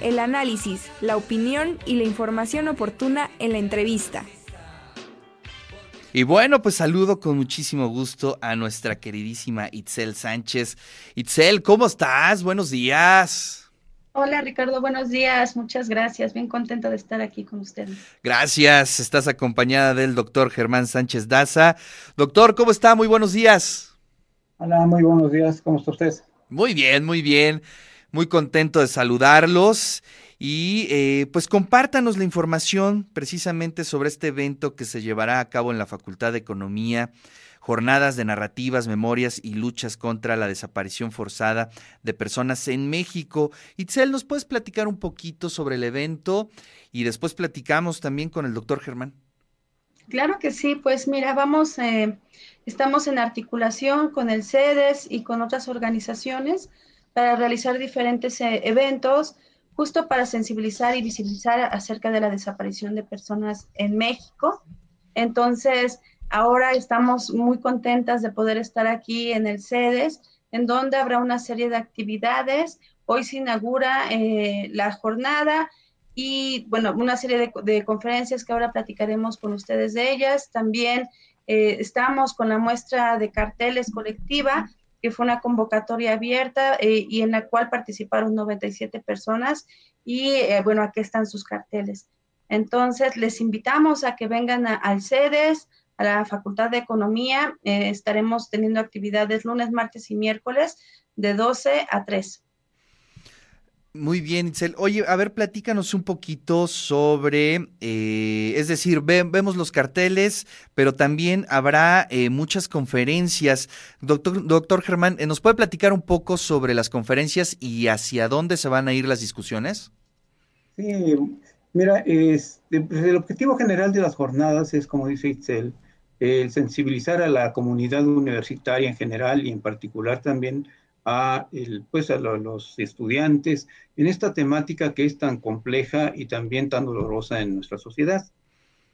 el análisis, la opinión y la información oportuna en la entrevista. Y bueno, pues saludo con muchísimo gusto a nuestra queridísima Itzel Sánchez. Itzel, ¿cómo estás? Buenos días. Hola Ricardo, buenos días, muchas gracias, bien contenta de estar aquí con ustedes. Gracias, estás acompañada del doctor Germán Sánchez Daza. Doctor, ¿cómo está? Muy buenos días. Hola, muy buenos días, ¿cómo está usted? Muy bien, muy bien, muy contento de saludarlos y eh, pues compártanos la información precisamente sobre este evento que se llevará a cabo en la Facultad de Economía, jornadas de narrativas, memorias y luchas contra la desaparición forzada de personas en México. Itzel, ¿nos puedes platicar un poquito sobre el evento? Y después platicamos también con el doctor Germán. Claro que sí, pues mira, vamos, eh, estamos en articulación con el CEDES y con otras organizaciones para realizar diferentes eh, eventos justo para sensibilizar y visibilizar acerca de la desaparición de personas en México. Entonces, ahora estamos muy contentas de poder estar aquí en el CEDES, en donde habrá una serie de actividades. Hoy se inaugura eh, la jornada y, bueno, una serie de, conferencias que ahora platicaremos con ustedes de ellas. También eh, estamos con la muestra de carteles colectiva fue una convocatoria abierta eh, y en la cual participaron 97 personas y eh, bueno, aquí están sus carteles. Entonces, les invitamos a que vengan al CEDES, a la Facultad de Economía. Eh, estaremos teniendo actividades lunes, martes y miércoles de 12 a 3. Muy bien, Itzel. Oye, a ver, platícanos un poquito sobre, eh, es decir, vemos los carteles, pero también habrá eh, muchas conferencias. Doctor, doctor Germán, ¿nos puede platicar un poco sobre las conferencias y hacia dónde se van a ir las discusiones? Sí, mira, este, pues, el objetivo general de las jornadas es, como dice Itzel, el sensibilizar a la comunidad universitaria en general y en particular también a, el, pues a los estudiantes en esta temática que es tan compleja y también tan dolorosa en nuestra sociedad.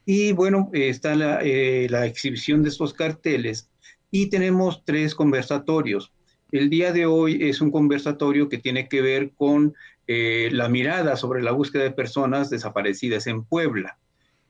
Y bueno, está la, eh, la exhibición de estos carteles y tenemos tres conversatorios. El día de hoy es un conversatorio que tiene que ver con eh, la mirada sobre la búsqueda de personas desaparecidas en Puebla.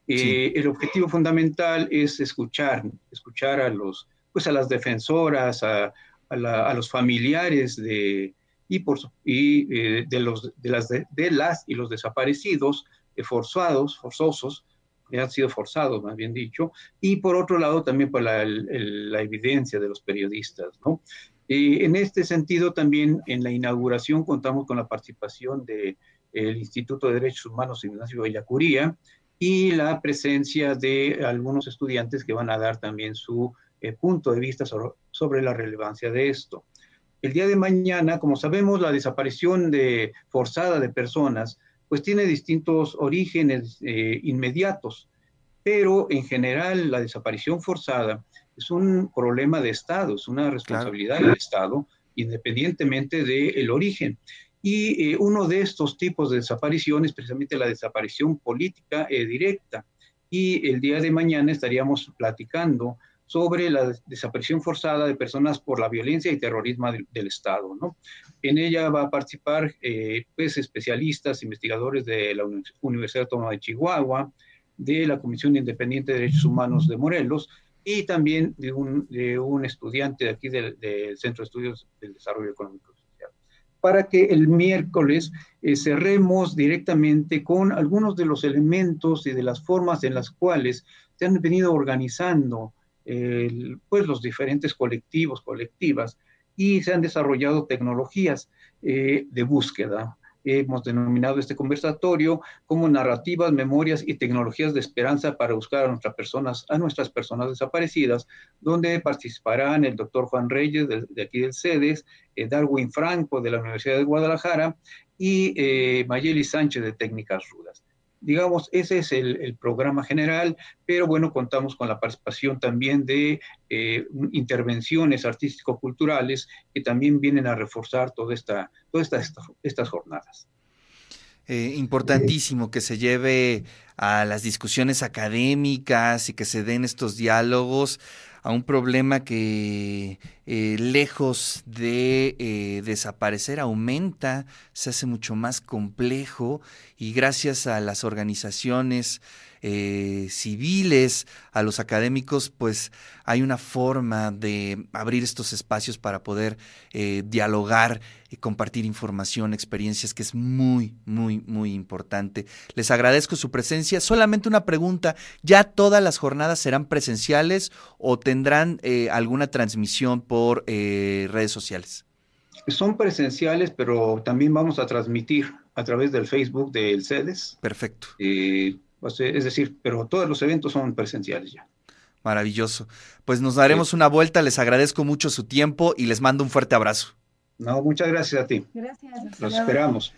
Eh, el objetivo fundamental es escuchar, escuchar a los, pues a las defensoras, a, a, los familiares de, y, por, y eh, de, los, de, las, de, las y los desaparecidos eh, forzados, forzosos, que han sido forzados, más bien dicho, y por otro lado también por la, evidencia de los periodistas, ¿no? en este sentido, también en la inauguración contamos con la participación del el Instituto de Derechos Humanos Ignacio Bellacuría y la presencia de algunos estudiantes que van a dar también su eh, punto de vista sobre, la relevancia de esto. El día de mañana, como sabemos, la desaparición de, forzada de personas, pues tiene distintos orígenes eh, inmediatos, pero en general la desaparición forzada es un problema de Estado, es una responsabilidad del Estado, independientemente del origen. Y eh, uno de estos tipos de desaparición es precisamente la desaparición política directa. Y el día de mañana estaríamos platicando sobre la desaparición forzada de personas por la violencia y terrorismo del, Estado. ¿no? En ella va a participar eh, pues, especialistas, investigadores de la Universidad Autónoma de Chihuahua, de la Comisión Independiente de Derechos Humanos de Morelos y también de un, de un estudiante de aquí del, Centro de Estudios del Desarrollo Económico Social. Para que el miércoles eh, cerremos directamente con algunos de los elementos y de las formas en las cuales se han venido organizando pues los diferentes colectivos, colectivas, y se han desarrollado tecnologías eh, de búsqueda. Hemos denominado este conversatorio como narrativas, memorias y tecnologías de esperanza para buscar a nuestras personas, a nuestras personas desaparecidas, donde participarán el doctor Juan Reyes de, aquí del CEDES, eh, Darwin Franco de la Universidad de Guadalajara y eh, Mayeli Sánchez de Técnicas Rudas. Digamos, ese es el, programa general, pero bueno, contamos con la participación también de eh, intervenciones artístico-culturales que también vienen a reforzar toda esta, todas estas jornadas. Eh, importantísimo que se lleve a las discusiones académicas y que se den estos diálogos a un problema que eh, lejos de eh, desaparecer aumenta, se hace mucho más complejo y gracias a las organizaciones eh, civiles, a los académicos, pues hay una forma de abrir estos espacios para poder eh, dialogar y compartir información, experiencias, que es muy, muy, muy importante. Les agradezco su presencia. Solamente una pregunta, ¿ya todas las jornadas serán presenciales o tendrán eh, alguna transmisión por redes sociales? Son presenciales, pero también vamos a transmitir a través del Facebook del CEDES. Perfecto. Eh, es decir, pero todos los eventos son presenciales ya. Maravilloso. Pues nos daremos sí. una vuelta, les agradezco mucho su tiempo y les mando un fuerte abrazo. No, muchas gracias a ti. Gracias. Los esperamos.